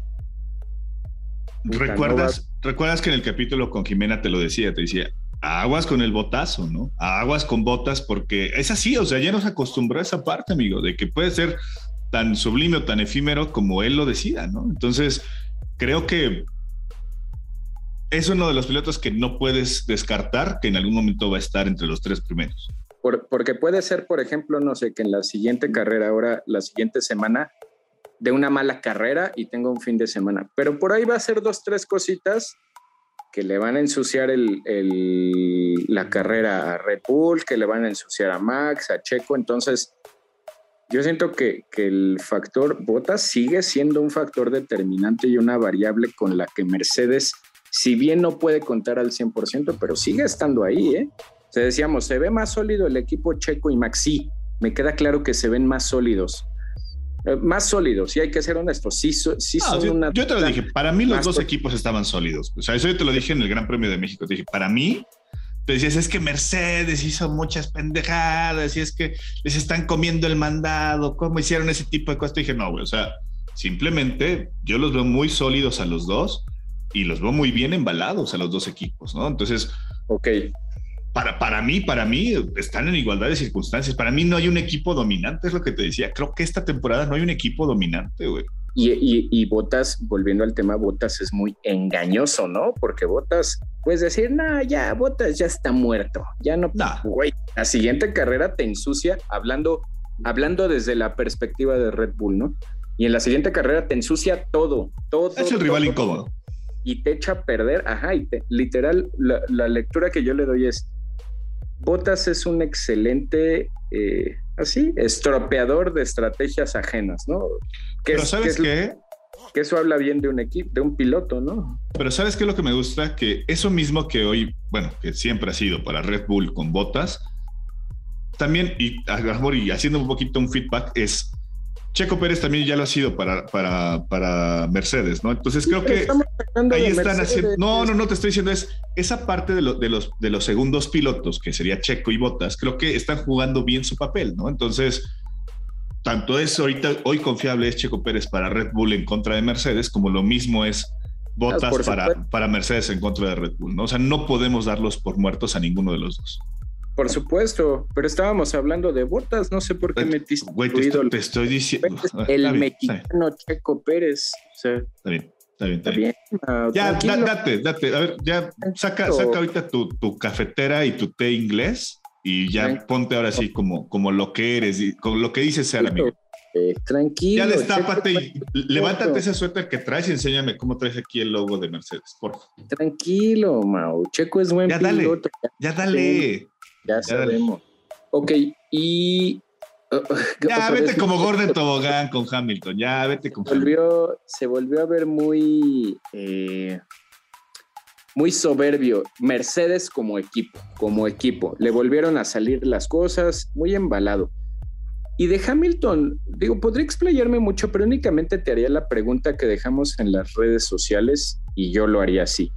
¿Recuerdas, ¿Recuerdas que en el capítulo con Jimena te lo decía? Te decía, aguas con el botazo, ¿no? Aguas con botas porque es así, o sea, ya nos acostumbró a esa parte, amigo, de que puede ser tan sublime o tan efímero como él lo decida, ¿no? Entonces, creo que es uno de los pilotos que no puedes descartar que en algún momento va a estar entre los tres primeros. porque puede ser, por ejemplo, no sé, que en la siguiente carrera, ahora, la siguiente semana, de una mala carrera y tengo un fin de semana. Pero por ahí va a ser dos, tres cositas que le van a ensuciar el, la carrera a Red Bull, que le van a ensuciar a Max, a Checo. Entonces, Yo siento que, que, el factor Botas sigue siendo un factor determinante y una variable con la que Mercedes, si bien no puede contar al 100%, pero sigue estando ahí. ¿eh? O sea, decíamos, se ve más sólido el equipo Checo y Maxi. Me queda claro que se ven más sólidos. Eh, más sólidos, y hay que ser honestos. Sí, sí ah, son una, Yo te lo dije, para mí los dos equipos estaban sólidos. O sea, eso yo te lo dije en el Gran Premio de México. Te dije, para mí, decías, es que Mercedes hizo muchas pendejadas y es que les están comiendo el mandado, ¿cómo hicieron ese tipo de cosas? Te dije, no, güey, o sea, simplemente yo los veo muy sólidos a los dos y los veo muy bien embalados a los dos equipos, ¿no? Entonces, ok. Para, para mí, para mí, están en igualdad de circunstancias. Para mí no hay un equipo dominante, es lo que te decía. Creo que esta temporada no hay un equipo dominante, güey. Y, y, y, Botas, volviendo al tema, Botas es muy engañoso, ¿no? Porque Botas, puedes decir, no, ya, Botas ya está muerto, ya no, güey, la siguiente carrera te ensucia, hablando, hablando desde la perspectiva de Red Bull, ¿no? Y en la siguiente carrera te ensucia todo, todo. Es el rival incómodo. Y te echa a perder, ajá, y literal, la, la, lectura que yo le doy es, Botas es un excelente eh, así, estropeador de estrategias ajenas, ¿no? Pero ¿sabes qué? Que eso habla bien de un equipo, de un piloto, ¿no? Pero ¿sabes qué es lo que me gusta? Que eso mismo que hoy, bueno, que siempre ha sido para Red Bull con botas, también, y, y haciendo un poquito un feedback, es Checo Pérez también ya lo ha sido para, para, para Mercedes, ¿no? Entonces creo que ahí están haciendo. No, no, no te estoy diciendo, es esa parte de, de, los, de los segundos pilotos, que sería Checo y Botas, creo que están jugando bien su papel, ¿no? Entonces, tanto es ahorita, hoy confiable es Checo Pérez para Red Bull en contra de Mercedes, como lo mismo es Botas para, para Mercedes en contra de Red Bull, ¿no? O sea, no podemos darlos por muertos a ninguno de los dos. Por supuesto, pero estábamos hablando de botas, no sé por qué metiste. Güey, te, estoy, diciendo. [LAUGHS] El mexicano Checo Pérez. está bien, está bien, está, bien. ya, date, date. A ver, ya saca, saca ahorita tu, tu, cafetera y tu té inglés y ya ponte ahora sí como, como lo que eres y con lo que dices ser amigo. Eh, tranquilo. Ya destápate y levántate ese suéter que traes y enséñame cómo traes aquí el logo de Mercedes, por favor. Tranquilo, Mau. Checo es buen ya piloto. Dale, ya dale. Ya, sabemos. Ok, y. [LAUGHS] Ya, vete como [LAUGHS] Gordon Tobogán con Hamilton. Ya, vete con volvió, Se volvió a ver muy. Eh, muy soberbio. Mercedes como equipo, como equipo. Le volvieron a salir las cosas, muy embalado. Y de Hamilton, digo, podría explayarme mucho, pero únicamente te haría la pregunta que dejamos en las redes sociales y yo lo haría así.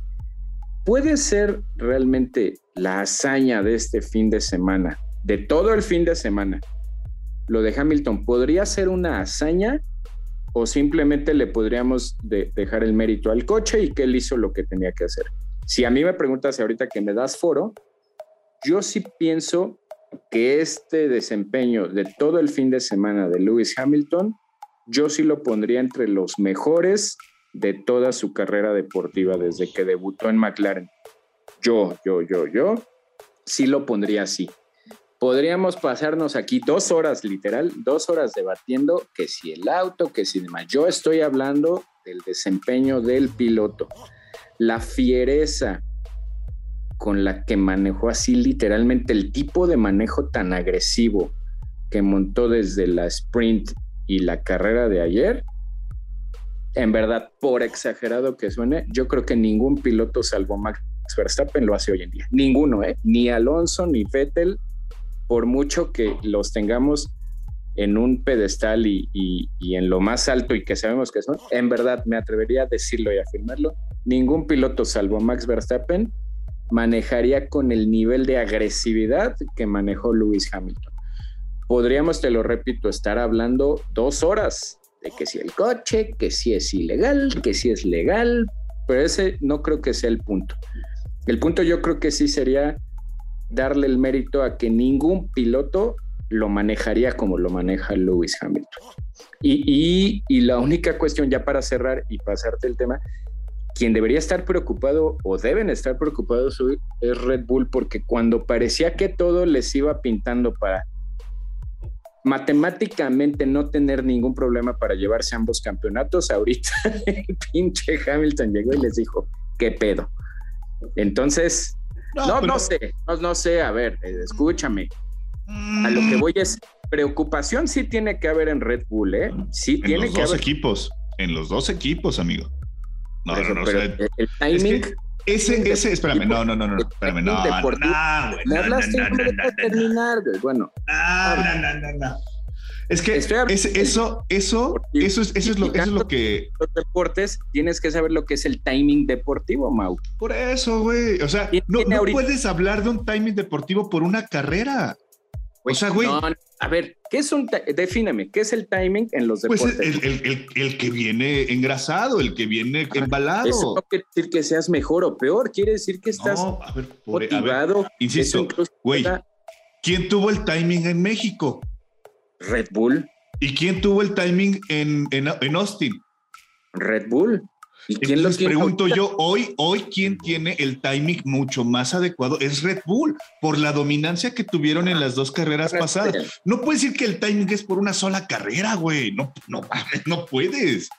¿Puede ser realmente la hazaña de este fin de semana, de todo el fin de semana, lo de Hamilton, ¿podría ser una hazaña o simplemente le podríamos dejar el mérito al coche y que él hizo lo que tenía que hacer? Si a mí me preguntas ahorita que me das foro, yo sí pienso que este desempeño de todo el fin de semana de Lewis Hamilton, yo sí lo pondría entre los mejores de toda su carrera deportiva desde que debutó en McLaren. Yo, yo, yo, yo, sí lo pondría así. Podríamos pasarnos aquí dos horas, literal, dos horas debatiendo que si el auto, que si demás. Yo estoy hablando del desempeño del piloto, la fiereza con la que manejó así literalmente el tipo de manejo tan agresivo que montó desde la sprint y la carrera de ayer, en verdad, por exagerado que suene, yo creo que ningún piloto salvo Max Verstappen lo hace hoy en día. Ninguno, ¿eh? Ni Alonso ni Vettel, por mucho que los tengamos en un pedestal y, en lo más alto y que sabemos que son, en verdad me atrevería a decirlo y afirmarlo, ningún piloto salvo Max Verstappen manejaría con el nivel de agresividad que manejó Lewis Hamilton. Podríamos, te lo repito, estar hablando dos horas de que si el coche, que si es ilegal, que si es legal, pero ese no creo que sea el punto. El punto yo creo que sí sería darle el mérito a que ningún piloto lo manejaría como lo maneja Lewis Hamilton. Y, y, la única cuestión ya para cerrar y pasarte el tema, quien debería estar preocupado o deben estar preocupados es Red Bull porque cuando parecía que todo les iba pintando para matemáticamente no tener ningún problema para llevarse ambos campeonatos, ahorita [LAUGHS] el pinche Hamilton llegó y les dijo, ¿qué pedo? Entonces, no, no, sé, no, sé, a ver, eh, escúchame. A lo que voy es, preocupación sí tiene que haber en Red Bull, ¿eh? Sí en tiene los que dos haber. equipos, en los dos equipos, amigo. No, eso, no, no, o sea, el, es timing. que ese, ese, espérame, no, no, no, no, espérame, no, no, no, deportivo. güey, me no, no, hablaste no, y no me no, dejas no, no. terminar, güey. Bueno, No, no, no, no, no. Es que eso, eso, eso es, eso es lo, eso es lo que. los deportes tienes que saber lo que es el timing deportivo, Mau. Por eso, güey. O sea, ¿Quién no, puedes hablar de un timing deportivo por una carrera. O sea, güey, No, a ver, ¿qué es un defíneme, ¿qué es el timing en los pues deportes? el, el- el- el que viene engrasado, el que viene embalado. Eso no quiere decir que seas mejor o peor, quiere decir que estás No, a ver, por- a ver, motivado. insisto, güey, ¿quién tuvo el timing en México? Red Bull, ¿Y quién tuvo el timing en, en, en Austin? Red Bull. ¿Y quién tiene pregunto ahorita? yo, hoy, hoy, ¿quién tiene el timing mucho más adecuado? Es Red Bull, por la dominancia que tuvieron en las dos carreras pasadas. No puedes decir que el timing es por una sola carrera, güey. No, no, [LAUGHS] no puedes.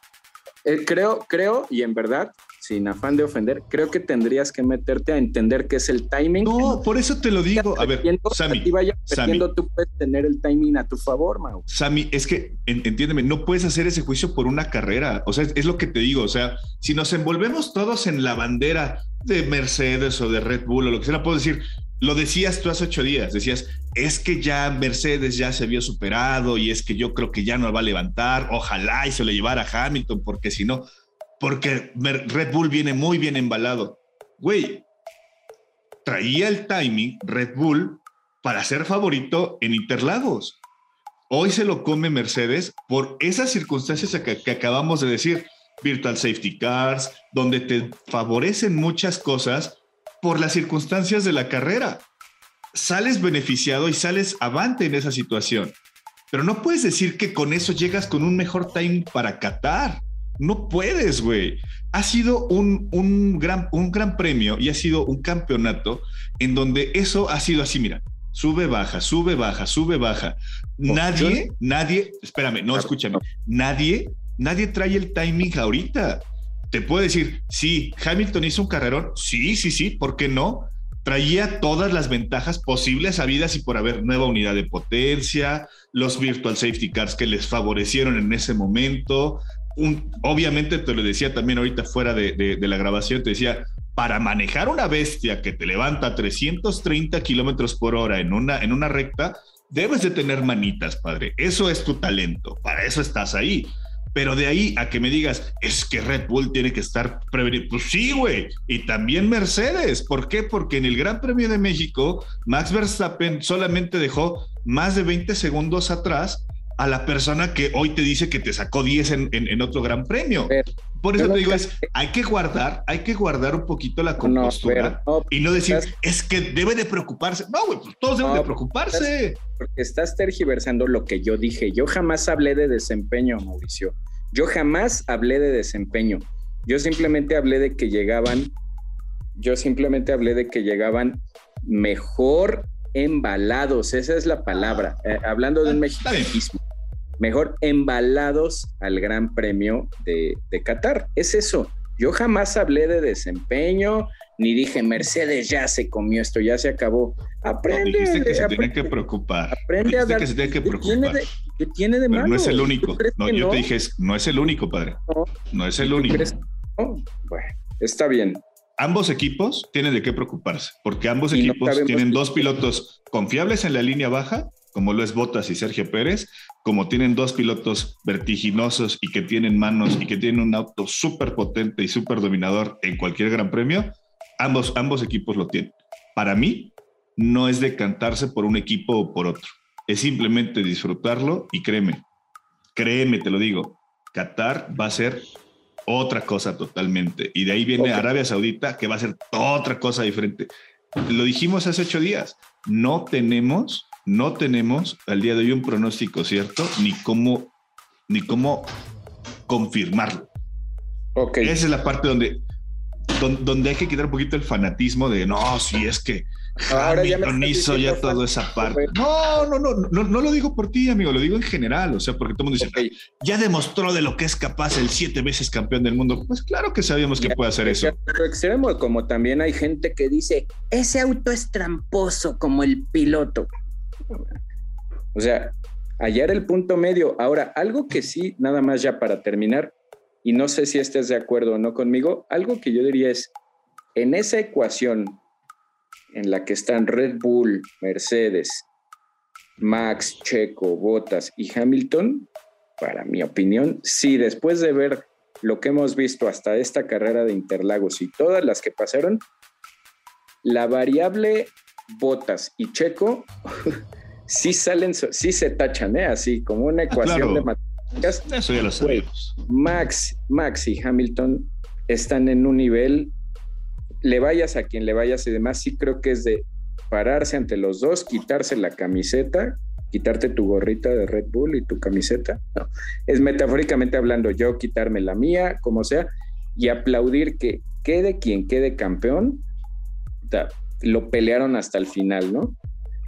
Eh, creo, creo, y en verdad, sin afán de ofender, creo que tendrías que meterte a entender qué es el timing. No, por eso te lo digo. A ver, Sammy, a vaya Sammy. tú puedes tener el timing a tu favor, Mau. Sammy, es que en- entiéndeme, no puedes hacer ese juicio por una carrera. O sea, es, es lo que te digo. O sea, si nos envolvemos todos en la bandera de Mercedes o de Red Bull o lo que sea, puedo decir, lo decías tú hace ocho días, decías, es que ya Mercedes ya se vio superado y es que yo creo que ya no va a levantar. Ojalá y se lo llevara a Hamilton, porque si no, porque Red Bull viene muy bien embalado. Güey, traía el timing Red Bull para ser favorito en Interlagos. Hoy se lo come Mercedes por esas circunstancias que, que acabamos de decir, virtual safety cars, donde te favorecen muchas cosas por las circunstancias de la carrera. Sales beneficiado y sales avante en esa situación. Pero no puedes decir que con eso llegas con un mejor time para Qatar. No puedes, güey. Ha sido un, un, gran, un gran premio y ha sido un campeonato en donde eso ha sido así, mira, sube, baja, sube, baja, sube, baja. Nadie, nadie, espérame, no, escúchame, nadie, nadie trae el timing ahorita. Te puedo decir, sí, Hamilton hizo un carrerón, sí, sí, sí, ¿por qué no? Traía todas las ventajas posibles habidas y por haber nueva unidad de potencia, los virtual safety cars que les favorecieron en ese momento. Obviamente te lo decía también ahorita fuera de, la grabación, te decía, para manejar una bestia que te levanta a 330 kilómetros por hora en una, en una recta, debes de tener manitas, padre. Eso es tu talento, para eso estás ahí. Pero de ahí a que me digas, es que Red Bull tiene que estar prevenido. Pues sí, güey. Y también Mercedes. ¿Por qué? Porque en el Gran Premio de México, Max Verstappen solamente dejó más de 20 segundos atrás a la persona que hoy te dice que te sacó 10 en, en, en otro Gran Premio. Pero, Por eso te digo, es, hay que guardar, hay que guardar un poquito la compostura no, pero, no, y no decir, estás, es que debe de preocuparse. No, güey, pues todos deben de preocuparse. Estás, porque estás tergiversando lo que yo dije. Yo jamás hablé de desempeño, Mauricio. Yo jamás hablé de desempeño. Yo simplemente hablé de que llegaban, yo simplemente hablé de que llegaban mejor embalados, esa es la palabra, eh, hablando de un mexicanismo, mejor embalados al Gran Premio de, de, Qatar. Es eso. Yo jamás hablé de desempeño, ni dije Mercedes ya se comió esto, ya se acabó. Aprende. No, dijiste que se aprende, tiene que preocupar. Aprende a dar. que se tiene que preocupar. ¿Qué tiene de, qué tiene de Pero malo? no es el único. No, yo no? te dije, no es el único, padre. No, no es el único. No? Bueno, está bien. Ambos equipos tienen de qué preocuparse, porque ambos y equipos tienen dos pilotos confiables en la línea baja, como lo es Bottas y Sergio Pérez, como tienen dos pilotos vertiginosos y que tienen manos y que tienen un auto súper potente y súper dominador en cualquier gran premio, ambos, ambos equipos lo tienen. Para mí, no es decantarse por un equipo o por otro, es simplemente disfrutarlo y créeme, créeme, te lo digo, Qatar va a ser otra cosa totalmente. Y de ahí viene okay. Arabia Saudita, que va a ser otra cosa diferente. Lo dijimos hace ocho días, no tenemos, no tenemos al día de hoy un pronóstico cierto, ni cómo, ni cómo confirmarlo. Okay. Esa es la parte donde, donde, hay que quitar un poquito el fanatismo de no, si es que Ahora Hamilton hizo ya toda esa parte. No, no, no, no, no lo digo por ti, amigo, lo digo en general, o sea, porque todo el mundo dice, okay. ya demostró de lo que es capaz el siete veces campeón del mundo. Pues claro que sabíamos que ya, puede hacer eso. Pero extremo, como también hay gente que dice, ese auto es tramposo como el piloto. O sea, hallar el punto medio. Ahora, algo que sí, nada más ya para terminar, y no sé si estés de acuerdo o no conmigo, algo que yo diría es, en esa ecuación en la que están Red Bull, Mercedes, Max, Checo, Bottas y Hamilton, para mi opinión, sí, después de ver lo que hemos visto hasta esta carrera de Interlagos y todas las que pasaron, la variable Bottas y Checo sí salen, sí se tachan, ¿eh? así como una ah, ecuación de matemáticas. Eso ya lo sabemos. Max, Max y Hamilton están en un nivel, le vayas a quien le vayas y demás, sí creo que es de pararse ante los dos, quitarse la camiseta, quitarte tu gorrita de Red Bull y tu camiseta. No, es metafóricamente hablando, yo quitarme la mía, como sea, y aplaudir que quede quien quede campeón, lo pelearon hasta el final, ¿no?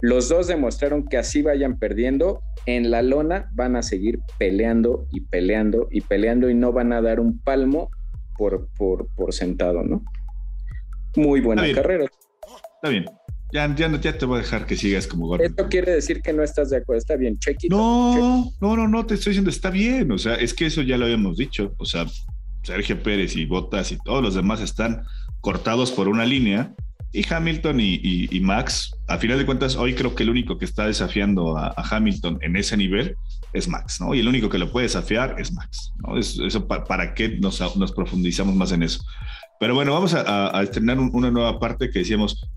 Los dos demostraron que así vayan perdiendo, en la lona van a seguir peleando y peleando y peleando y no van a dar un palmo por, por, por sentado, ¿no? Muy buena carrera. Está bien. Ya, ya, ya, te voy a dejar que sigas como gordo. Esto quiere decir que no estás de acuerdo. Está bien, chequito. No, no, no, no, te estoy diciendo, está bien. O sea, es que eso ya lo habíamos dicho. O sea, Sergio Pérez y Botas y todos los demás están cortados por una línea. Y Hamilton y, Max, a final de cuentas, hoy creo que el único que está desafiando a, Hamilton en ese nivel es Max, ¿no? Y el único que lo puede desafiar es Max, ¿no? eso, para, qué nos, profundizamos más en eso. Pero bueno, vamos a, estrenar una nueva parte que decíamos,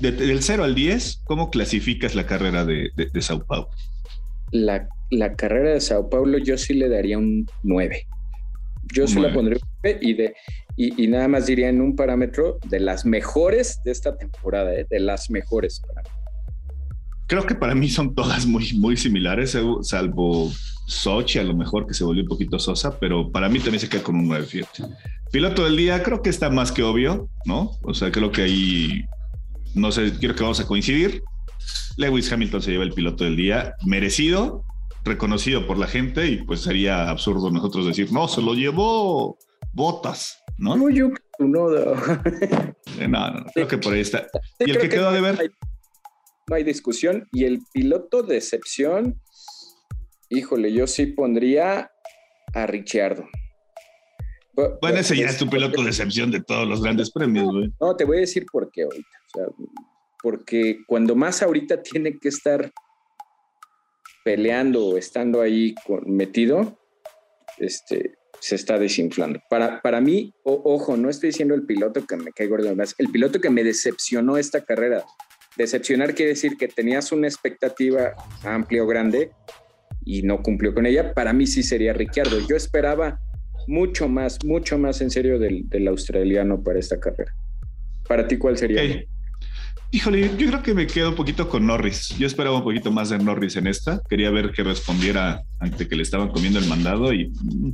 del 0 al 10, ¿cómo clasificas la carrera de, Sao Paulo? La, carrera de Sao Paulo yo sí le daría un 9. Yo sí la pondría un 9 y, de, y, nada más diría en un parámetro de las mejores de esta temporada, ¿eh? de las mejores para mí. Creo que para mí son todas muy, muy similares, salvo Sochi, a lo mejor que se volvió un poquito sosa, pero para mí también se queda con un 9, fíjate. Piloto del día, creo que está más que obvio, ¿no? O sea, creo que ahí no sé, quiero que vamos a coincidir. Lewis Hamilton se lleva el piloto del día, merecido, reconocido por la gente, y pues sería absurdo nosotros decir, no, se lo llevó Botas, ¿no? No, yo no. Eh, no, no, creo que por ahí está. y el que quedó de ver. no hay discusión. Y el piloto de excepción, híjole, yo sí pondría a Ricciardo. Bueno, ese ya es tu piloto de excepción de todos los grandes premios, güey. No, te voy a decir por qué ahorita. O sea, porque cuando más ahorita tiene que estar peleando o estando ahí metido, este, se está desinflando. Para, para mí, ojo, no estoy diciendo el piloto que me cae gordo, el piloto que me decepcionó esta carrera. Decepcionar quiere decir que tenías una expectativa amplia o grande y no cumplió con ella. Para mí sí sería Ricciardo. Yo esperaba mucho más, mucho más en serio del, australiano para esta carrera. ¿Para ti cuál sería? Híjole, yo creo que me quedo un poquito con Norris. Yo esperaba un poquito más de Norris en esta. Quería ver que respondiera ante que le estaban comiendo el mandado y mm,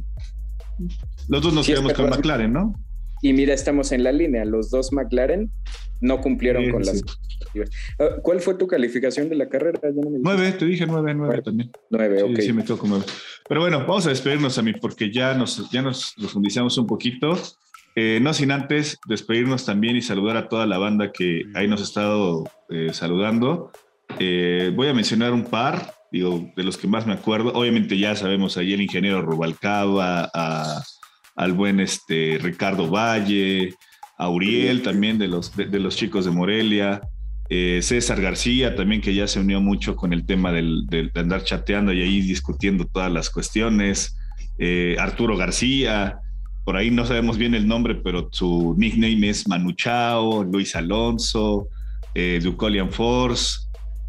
los dos nos quedamos con McLaren, ¿no? Y mira, estamos en la línea. Los dos McLaren no cumplieron con las. Ah, ¿Cuál fue tu calificación de la carrera? nueve, te dije nueve, nueve también. Nueve, ok. Sí, me con nueve. Pero bueno, vamos a despedirnos a mí porque ya nos, ya nos profundizamos un poquito. Eh, no sin antes despedirnos también y saludar a toda la banda que ahí nos ha estado eh, saludando. Eh, voy a mencionar un par, digo, de los que más me acuerdo. Obviamente ya sabemos ahí el ingeniero Rubalcaba, a al buen este, Ricardo Valle, a Uriel también de los, de, los chicos de Morelia, eh, César García también que ya se unió mucho con el tema del, de andar chateando y ahí discutiendo todas las cuestiones, eh, Arturo García, por ahí no sabemos bien el nombre, pero su nickname es Manuchao, Luis Alonso, eh, Ducolian Force,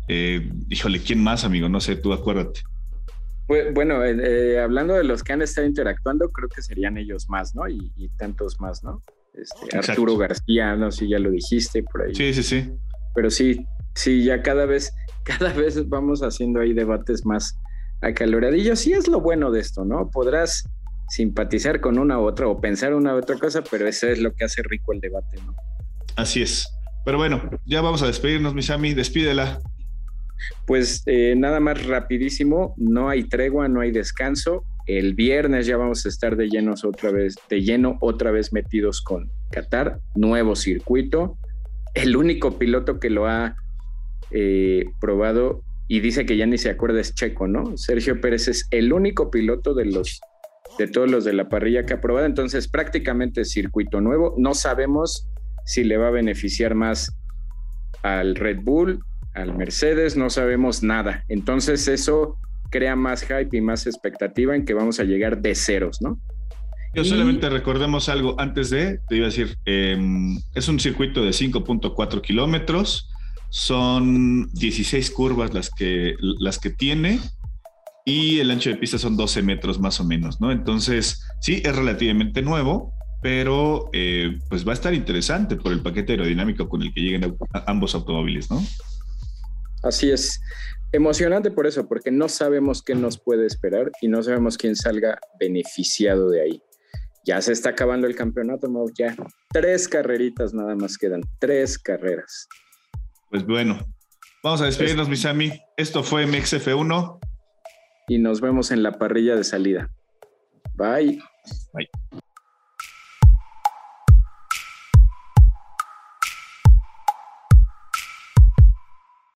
híjole, ¿quién más, amigo? No sé, tú acuérdate. Bueno, eh, eh, hablando de los que han estado interactuando, creo que serían ellos más, ¿no? Y, tantos más, ¿no? Este, Arturo García, no sé si ya lo dijiste por ahí. Sí, sí, sí. Pero sí, sí, ya cada vez, [LAUGHS] cada vez vamos haciendo ahí debates más acaloradillos. Sí es lo bueno de esto, ¿no? Podrás simpatizar con una u otra o pensar una u otra cosa, pero eso es lo que hace rico el debate, ¿no? Así es. Pero bueno, ya vamos a despedirnos, Misami. Despídela. Pues eh, nada más rapidísimo, no hay tregua, no hay descanso. El viernes ya vamos a estar de llenos otra vez, de lleno otra vez metidos con Qatar, nuevo circuito. El único piloto que lo ha eh, probado y dice que ya ni se acuerda es Checo, ¿no? Sergio Pérez es el único piloto de los de todos los de la parrilla que ha probado, entonces prácticamente circuito nuevo, no sabemos si le va a beneficiar más al Red Bull, al Mercedes, no sabemos nada. Entonces eso crea más hype y más expectativa en que vamos a llegar de ceros, ¿no? Yo solamente recordemos algo antes de, te iba a decir, em, es un circuito de 5.4 kilómetros, son 16 curvas las que, las que tiene y el ancho de pista son 12 metros más o menos, ¿no? Entonces, sí, es relativamente nuevo, pero eh, pues va a estar interesante por el paquete aerodinámico con el que lleguen ambos automóviles, ¿no? Así es. Emocionante por eso, porque no sabemos qué nos puede esperar y no sabemos quién salga beneficiado de ahí. Ya se está acabando el campeonato, ¿no? Ya tres carreritas nada más quedan, tres carreras. Pues bueno, vamos a despedirnos, mis amigos. Esto fue MXF1. Y nos vemos en la parrilla de salida. Bye. Bye.